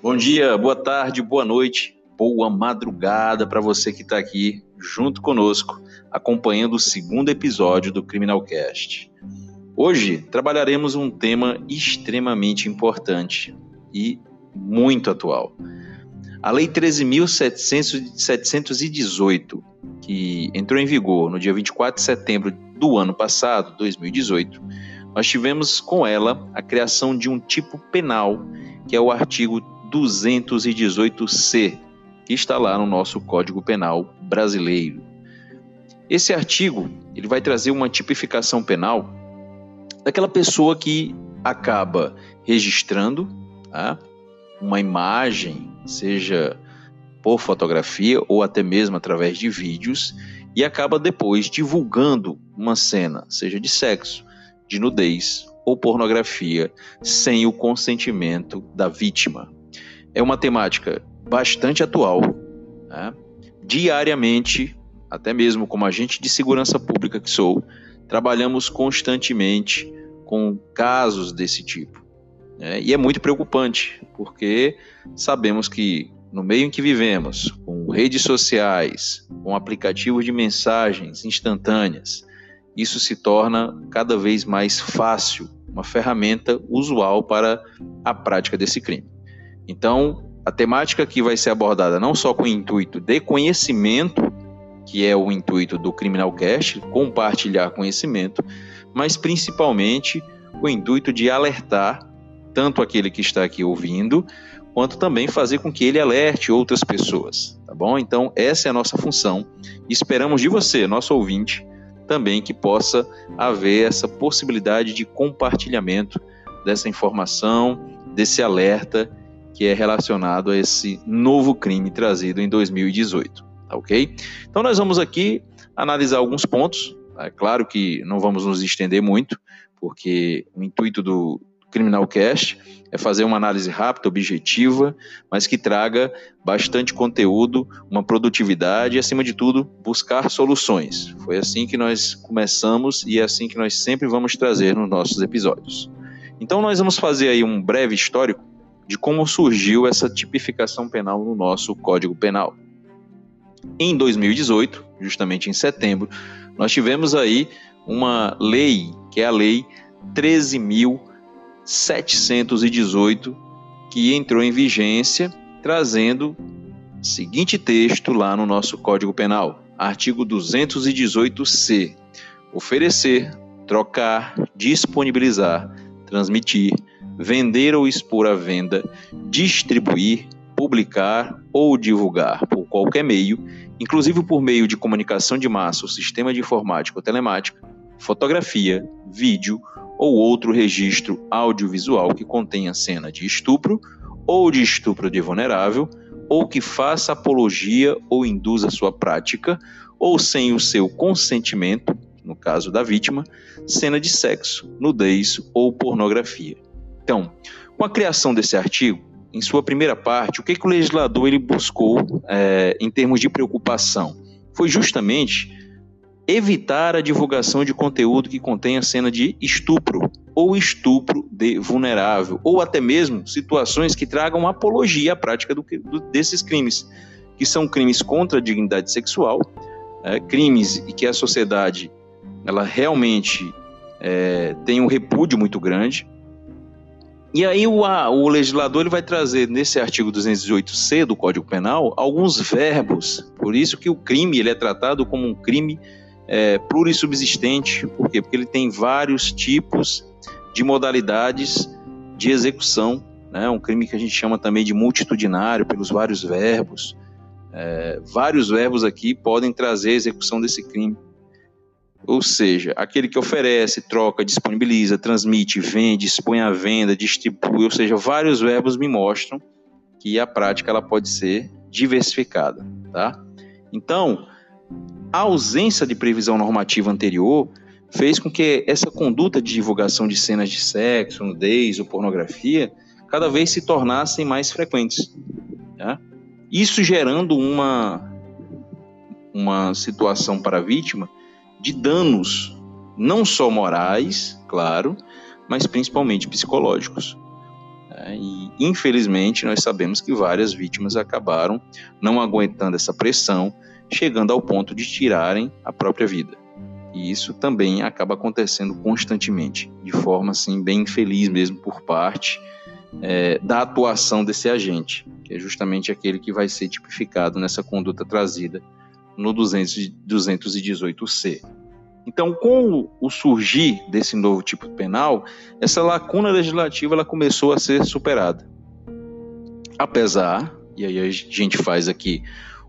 Bom dia, boa tarde, boa noite, boa madrugada para você que está aqui junto conosco, acompanhando o segundo episódio do Criminalcast. Hoje trabalharemos um tema extremamente importante e muito atual. A Lei 13.718, que entrou em vigor no dia 24 de setembro do ano passado, 2018, nós tivemos com ela a criação de um tipo penal, que é o artigo 218C, que está lá no nosso Código Penal brasileiro. Esse artigo ele vai trazer uma tipificação penal daquela pessoa que acaba registrando tá, uma imagem, seja por fotografia ou até mesmo através de vídeos, e acaba depois divulgando uma cena, seja de sexo, de nudez ou pornografia, sem o consentimento da vítima é uma temática bastante atual. Né? Diariamente, até mesmo como agente de segurança pública que sou, trabalhamos constantemente com casos desse tipo. Né? E é muito preocupante, porque sabemos que no meio em que vivemos, com redes sociais, com aplicativos de mensagens instantâneas, isso se torna cada vez mais fácil, uma ferramenta usual para a prática desse crime. Então, a temática aqui vai ser abordada não só com o intuito de conhecimento, que é o intuito do Criminal Cast, compartilhar conhecimento, mas principalmente o intuito de alertar tanto aquele que está aqui ouvindo, quanto também fazer com que ele alerte outras pessoas, tá bom? Então, essa é a nossa função. Esperamos de você, nosso ouvinte, também que possa haver essa possibilidade de compartilhamento dessa informação, desse alerta que é relacionado a esse novo crime trazido em 2018, tá ok? Então nós vamos aqui analisar alguns pontos, é claro que não vamos nos estender muito, porque o intuito do Criminal Cast é fazer uma análise rápida, objetiva, mas que traga bastante conteúdo, uma produtividade e, acima de tudo, buscar soluções. Foi assim que nós começamos e é assim que nós sempre vamos trazer nos nossos episódios. Então, nós vamos fazer aí um breve histórico de como surgiu essa tipificação penal no nosso Código Penal. Em 2018, justamente em setembro, nós tivemos aí uma lei, que é a Lei 13.718, que entrou em vigência, trazendo o seguinte texto lá no nosso Código Penal, artigo 218-C: oferecer, trocar, disponibilizar, transmitir, vender ou expor à venda, distribuir, publicar ou divulgar por qualquer meio, inclusive por meio de comunicação de massa ou sistema de informática ou telemática, fotografia, vídeo ou outro registro audiovisual que contenha cena de estupro ou de estupro de vulnerável, ou que faça apologia ou induza sua prática, ou sem o seu consentimento, no caso da vítima, cena de sexo, nudez ou pornografia então, com a criação desse artigo, em sua primeira parte, o que, que o legislador ele buscou é, em termos de preocupação? Foi justamente evitar a divulgação de conteúdo que contenha cena de estupro ou estupro de vulnerável, ou até mesmo situações que tragam apologia à prática do, do, desses crimes, que são crimes contra a dignidade sexual, é, crimes e que a sociedade ela realmente é, tem um repúdio muito grande, e aí o, a, o legislador ele vai trazer nesse artigo 208C do Código Penal alguns verbos, por isso que o crime ele é tratado como um crime é, plurissubsistente, por quê? Porque ele tem vários tipos de modalidades de execução, né? um crime que a gente chama também de multitudinário, pelos vários verbos. É, vários verbos aqui podem trazer a execução desse crime. Ou seja, aquele que oferece, troca, disponibiliza, transmite, vende, expõe à venda, distribui, ou seja, vários verbos me mostram que a prática ela pode ser diversificada, tá? Então, a ausência de previsão normativa anterior fez com que essa conduta de divulgação de cenas de sexo, nudez ou pornografia cada vez se tornassem mais frequentes. Tá? Isso gerando uma, uma situação para a vítima de danos, não só morais, claro, mas principalmente psicológicos. Né? E, infelizmente, nós sabemos que várias vítimas acabaram não aguentando essa pressão, chegando ao ponto de tirarem a própria vida. E isso também acaba acontecendo constantemente, de forma assim bem infeliz mesmo por parte é, da atuação desse agente, que é justamente aquele que vai ser tipificado nessa conduta trazida no 200, 218C. Então, com o surgir desse novo tipo penal, essa lacuna legislativa ela começou a ser superada. Apesar, e aí a gente faz aqui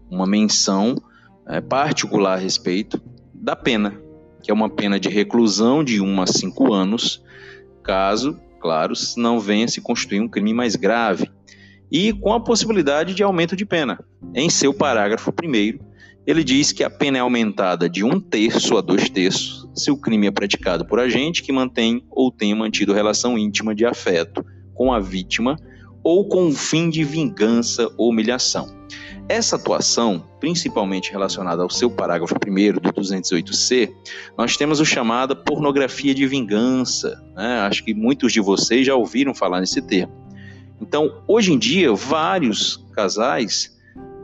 uma menção é, particular a respeito da pena, que é uma pena de reclusão de 1 a 5 anos, caso, claro, não venha se constituir um crime mais grave, e com a possibilidade de aumento de pena. Em seu parágrafo 1 ele diz que a pena é aumentada de um terço a dois terços se o crime é praticado por agente que mantém ou tenha mantido relação íntima de afeto com a vítima ou com o fim de vingança ou humilhação. Essa atuação, principalmente relacionada ao seu parágrafo 1 do 208C, nós temos o chamado pornografia de vingança. Né? Acho que muitos de vocês já ouviram falar nesse termo. Então, hoje em dia, vários casais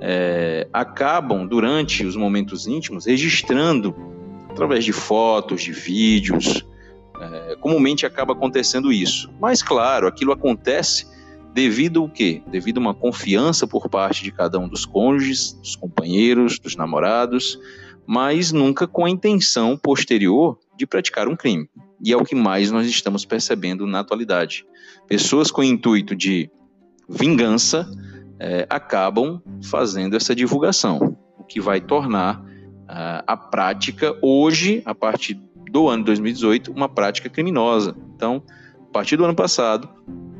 é, acabam, durante os momentos íntimos, registrando através de fotos, de vídeos. É, comumente acaba acontecendo isso. Mas, claro, aquilo acontece devido ao quê? Devido a uma confiança por parte de cada um dos cônjuges, dos companheiros, dos namorados, mas nunca com a intenção posterior de praticar um crime. E é o que mais nós estamos percebendo na atualidade. Pessoas com o intuito de vingança é, acabam fazendo essa divulgação, o que vai tornar uh, a prática, hoje, a partir do ano 2018, uma prática criminosa. Então, a partir do ano passado,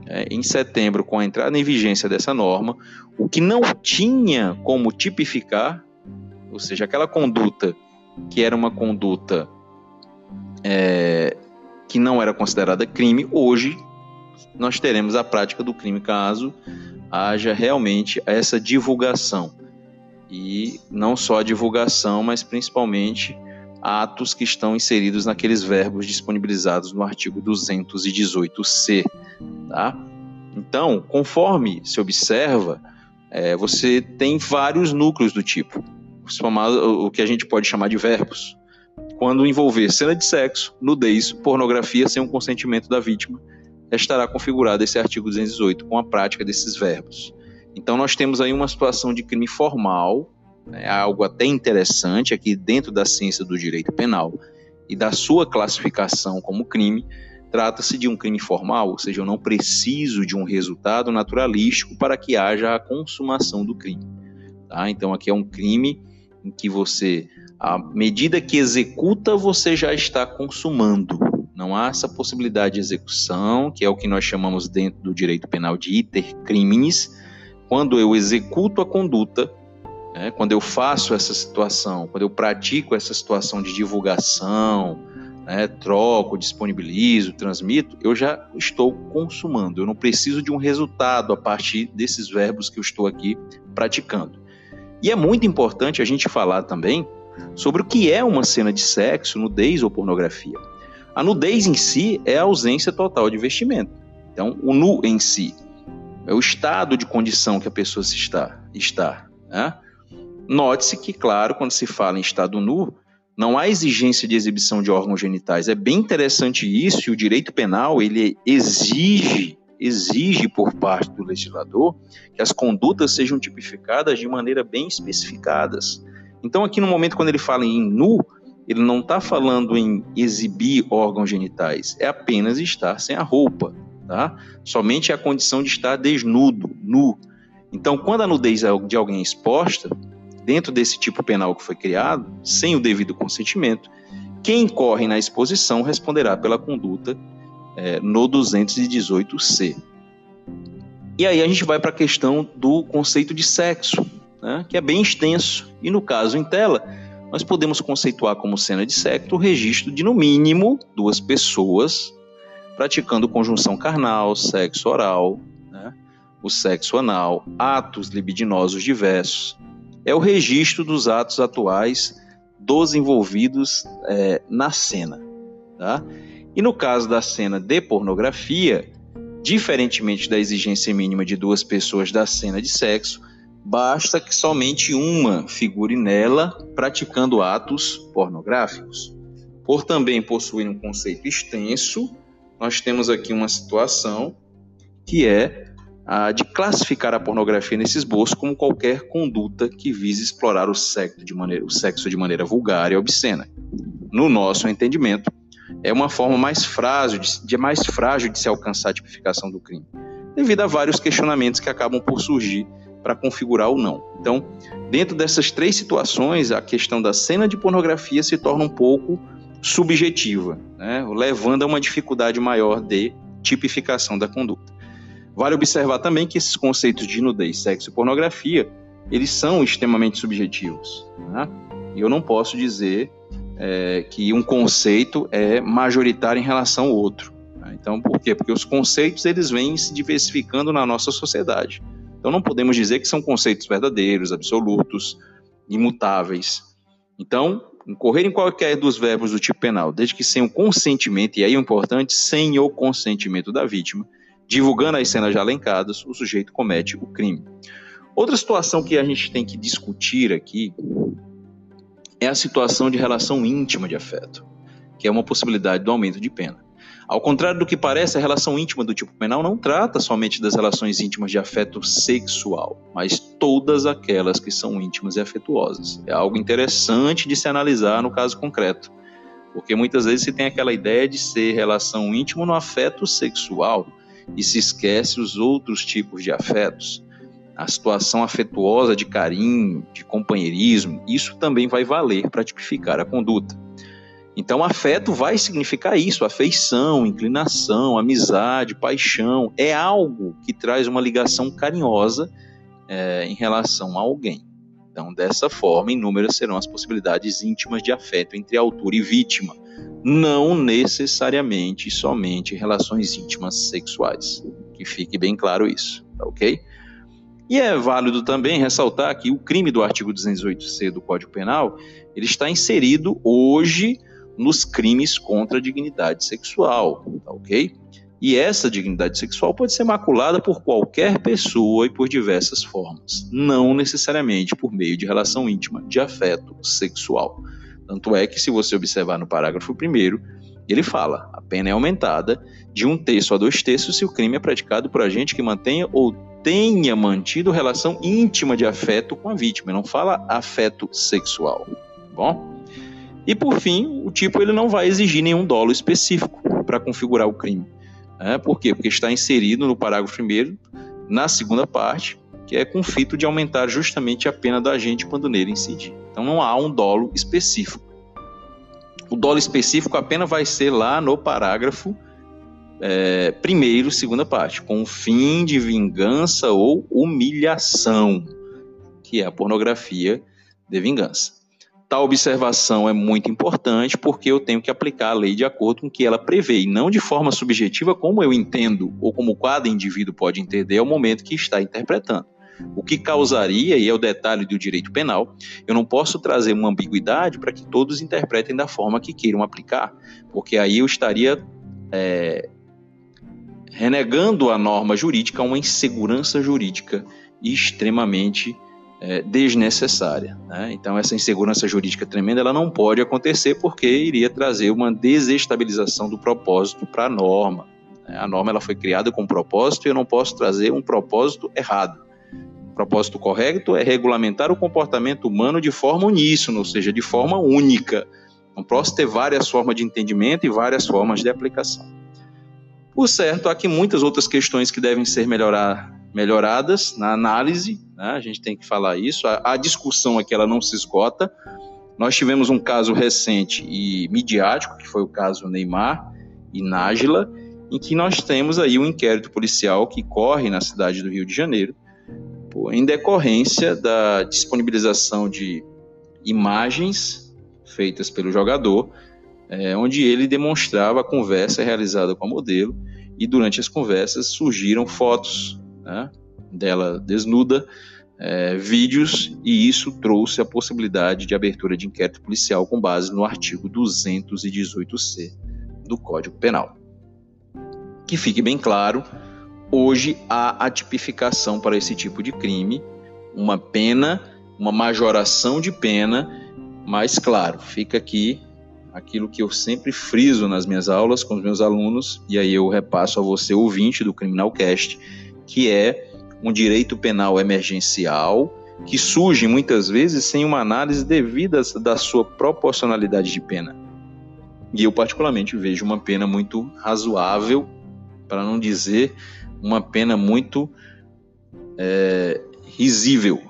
é, em setembro, com a entrada em vigência dessa norma, o que não tinha como tipificar, ou seja, aquela conduta que era uma conduta é, que não era considerada crime, hoje nós teremos a prática do crime caso haja realmente essa divulgação. E não só a divulgação, mas principalmente atos que estão inseridos naqueles verbos disponibilizados no artigo 218C. Tá? Então, conforme se observa, é, você tem vários núcleos do tipo, o que a gente pode chamar de verbos. Quando envolver cena de sexo, nudez, pornografia sem o consentimento da vítima, estará configurado esse artigo 218 com a prática desses verbos. Então, nós temos aí uma situação de crime formal, né, algo até interessante aqui dentro da ciência do direito penal e da sua classificação como crime. Trata-se de um crime formal, ou seja, eu não preciso de um resultado naturalístico para que haja a consumação do crime. Tá? Então, aqui é um crime em que você, à medida que executa, você já está consumando. Não há essa possibilidade de execução, que é o que nós chamamos dentro do direito penal de iter criminis, quando eu executo a conduta, né, quando eu faço essa situação, quando eu pratico essa situação de divulgação, né, troco, disponibilizo, transmito, eu já estou consumando. Eu não preciso de um resultado a partir desses verbos que eu estou aqui praticando. E é muito importante a gente falar também sobre o que é uma cena de sexo, nudez ou pornografia. A nudez em si é a ausência total de vestimento. Então, o nu em si é o estado de condição que a pessoa se está. está né? Note-se que, claro, quando se fala em estado nu, não há exigência de exibição de órgãos genitais. É bem interessante isso, e o direito penal ele exige exige por parte do legislador que as condutas sejam tipificadas de maneira bem especificadas. Então, aqui no momento quando ele fala em nu, ele não está falando em exibir órgãos genitais, é apenas estar sem a roupa, tá? Somente a condição de estar desnudo, nu. Então, quando a nudez de alguém é exposta, dentro desse tipo penal que foi criado, sem o devido consentimento, quem incorre na exposição responderá pela conduta é, no 218C. E aí a gente vai para a questão do conceito de sexo, né, que é bem extenso. E no caso em tela, nós podemos conceituar como cena de sexo o registro de, no mínimo, duas pessoas praticando conjunção carnal, sexo oral, né? o sexo anal, atos libidinosos diversos. É o registro dos atos atuais dos envolvidos é, na cena. Tá? E no caso da cena de pornografia, diferentemente da exigência mínima de duas pessoas da cena de sexo, basta que somente uma figure nela praticando atos pornográficos. Por também possuir um conceito extenso, nós temos aqui uma situação que é a de classificar a pornografia nesse esboço como qualquer conduta que vise explorar o sexo de maneira, o sexo de maneira vulgar e obscena. No nosso entendimento, é uma forma mais frágil de, de mais frágil de se alcançar a tipificação do crime, devido a vários questionamentos que acabam por surgir para configurar ou não. Então, dentro dessas três situações, a questão da cena de pornografia se torna um pouco subjetiva, né? levando a uma dificuldade maior de tipificação da conduta. Vale observar também que esses conceitos de nudez, sexo e pornografia, eles são extremamente subjetivos. Né? E eu não posso dizer é, que um conceito é majoritário em relação ao outro. Né? Então, por quê? Porque os conceitos eles vêm se diversificando na nossa sociedade. Então não podemos dizer que são conceitos verdadeiros, absolutos, imutáveis. Então, incorrer em qualquer dos verbos do tipo penal, desde que sem o consentimento, e aí é importante, sem o consentimento da vítima, divulgando as cenas já elencadas, o sujeito comete o crime. Outra situação que a gente tem que discutir aqui é a situação de relação íntima de afeto, que é uma possibilidade do aumento de pena. Ao contrário do que parece, a relação íntima do tipo penal não trata somente das relações íntimas de afeto sexual, mas todas aquelas que são íntimas e afetuosas. É algo interessante de se analisar no caso concreto, porque muitas vezes se tem aquela ideia de ser relação íntima no afeto sexual e se esquece os outros tipos de afetos. A situação afetuosa de carinho, de companheirismo, isso também vai valer para tipificar a conduta. Então, afeto vai significar isso: afeição, inclinação, amizade, paixão. É algo que traz uma ligação carinhosa é, em relação a alguém. Então, dessa forma, inúmeras serão as possibilidades íntimas de afeto entre autor e vítima, não necessariamente somente relações íntimas sexuais. Que fique bem claro isso, tá ok? E é válido também ressaltar que o crime do artigo 208C do Código Penal ele está inserido hoje nos crimes contra a dignidade sexual, tá ok? E essa dignidade sexual pode ser maculada por qualquer pessoa e por diversas formas, não necessariamente por meio de relação íntima de afeto sexual. Tanto é que, se você observar no parágrafo 1, ele fala: a pena é aumentada de um terço a dois terços se o crime é praticado por agente que mantenha ou tenha mantido relação íntima de afeto com a vítima. Ele não fala afeto sexual. Tá bom? E por fim, o tipo ele não vai exigir nenhum dolo específico para configurar o crime. É, por quê? Porque está inserido no parágrafo primeiro, na segunda parte, que é com fito de aumentar justamente a pena do agente quando nele incidir. Então não há um dolo específico. O dolo específico apenas vai ser lá no parágrafo é, primeiro, segunda parte, com fim de vingança ou humilhação, que é a pornografia de vingança. Tal observação é muito importante porque eu tenho que aplicar a lei de acordo com o que ela prevê, e não de forma subjetiva como eu entendo ou como cada indivíduo pode entender ao momento que está interpretando. O que causaria, e é o detalhe do direito penal, eu não posso trazer uma ambiguidade para que todos interpretem da forma que queiram aplicar, porque aí eu estaria é, renegando a norma jurídica a uma insegurança jurídica extremamente é, desnecessária. Né? Então, essa insegurança jurídica tremenda ela não pode acontecer porque iria trazer uma desestabilização do propósito para a norma. Né? A norma ela foi criada com propósito e eu não posso trazer um propósito errado. O propósito correto é regulamentar o comportamento humano de forma uníssona, ou seja, de forma única. Não posso ter várias formas de entendimento e várias formas de aplicação. Por certo, há aqui muitas outras questões que devem ser melhorar, melhoradas na análise, né? a gente tem que falar isso. A, a, discussão aqui ela não se esgota. Nós tivemos um caso recente e midiático, que foi o caso Neymar e Nájila, em que nós temos aí um inquérito policial que corre na cidade do Rio de Janeiro, em decorrência da disponibilização de imagens feitas pelo jogador, é, onde ele demonstrava a conversa realizada com a modelo, e durante as conversas surgiram fotos né, dela desnuda, é, vídeos, e isso trouxe a possibilidade de abertura de inquérito policial com base no artigo 218C do Código Penal. Que fique bem claro, hoje há a tipificação para esse tipo de crime, uma pena, uma majoração de pena, mas claro, fica aqui aquilo que eu sempre friso nas minhas aulas com os meus alunos, e aí eu repasso a você, ouvinte do Criminal Cast, que é um direito penal emergencial que surge muitas vezes sem uma análise devida da sua proporcionalidade de pena. E eu, particularmente, vejo uma pena muito razoável, para não dizer uma pena muito é, risível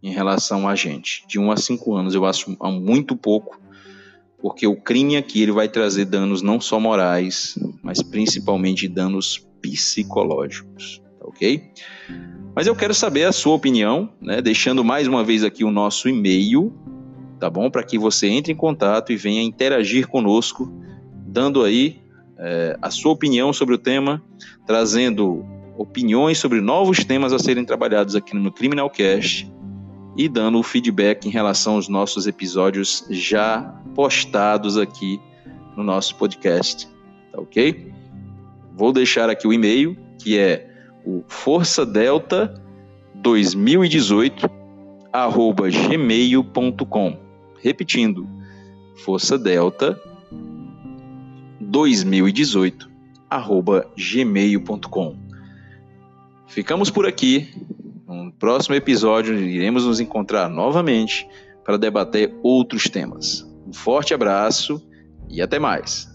em relação a gente. De 1 a 5 anos eu acho muito pouco, porque o crime aqui ele vai trazer danos não só morais, mas principalmente danos psicológicos, ok? Mas eu quero saber a sua opinião, né? Deixando mais uma vez aqui o nosso e-mail, tá bom? Para que você entre em contato e venha interagir conosco, dando aí é, a sua opinião sobre o tema, trazendo opiniões sobre novos temas a serem trabalhados aqui no Criminal Cast e dando o feedback em relação aos nossos episódios já postados aqui no nosso podcast, tá ok? Vou deixar aqui o e-mail, que é o Força Delta 2018 arroba gmail.com. Repetindo, Força Delta 2018 arroba gmail.com. Ficamos por aqui. No próximo episódio iremos nos encontrar novamente para debater outros temas. Um forte abraço e até mais.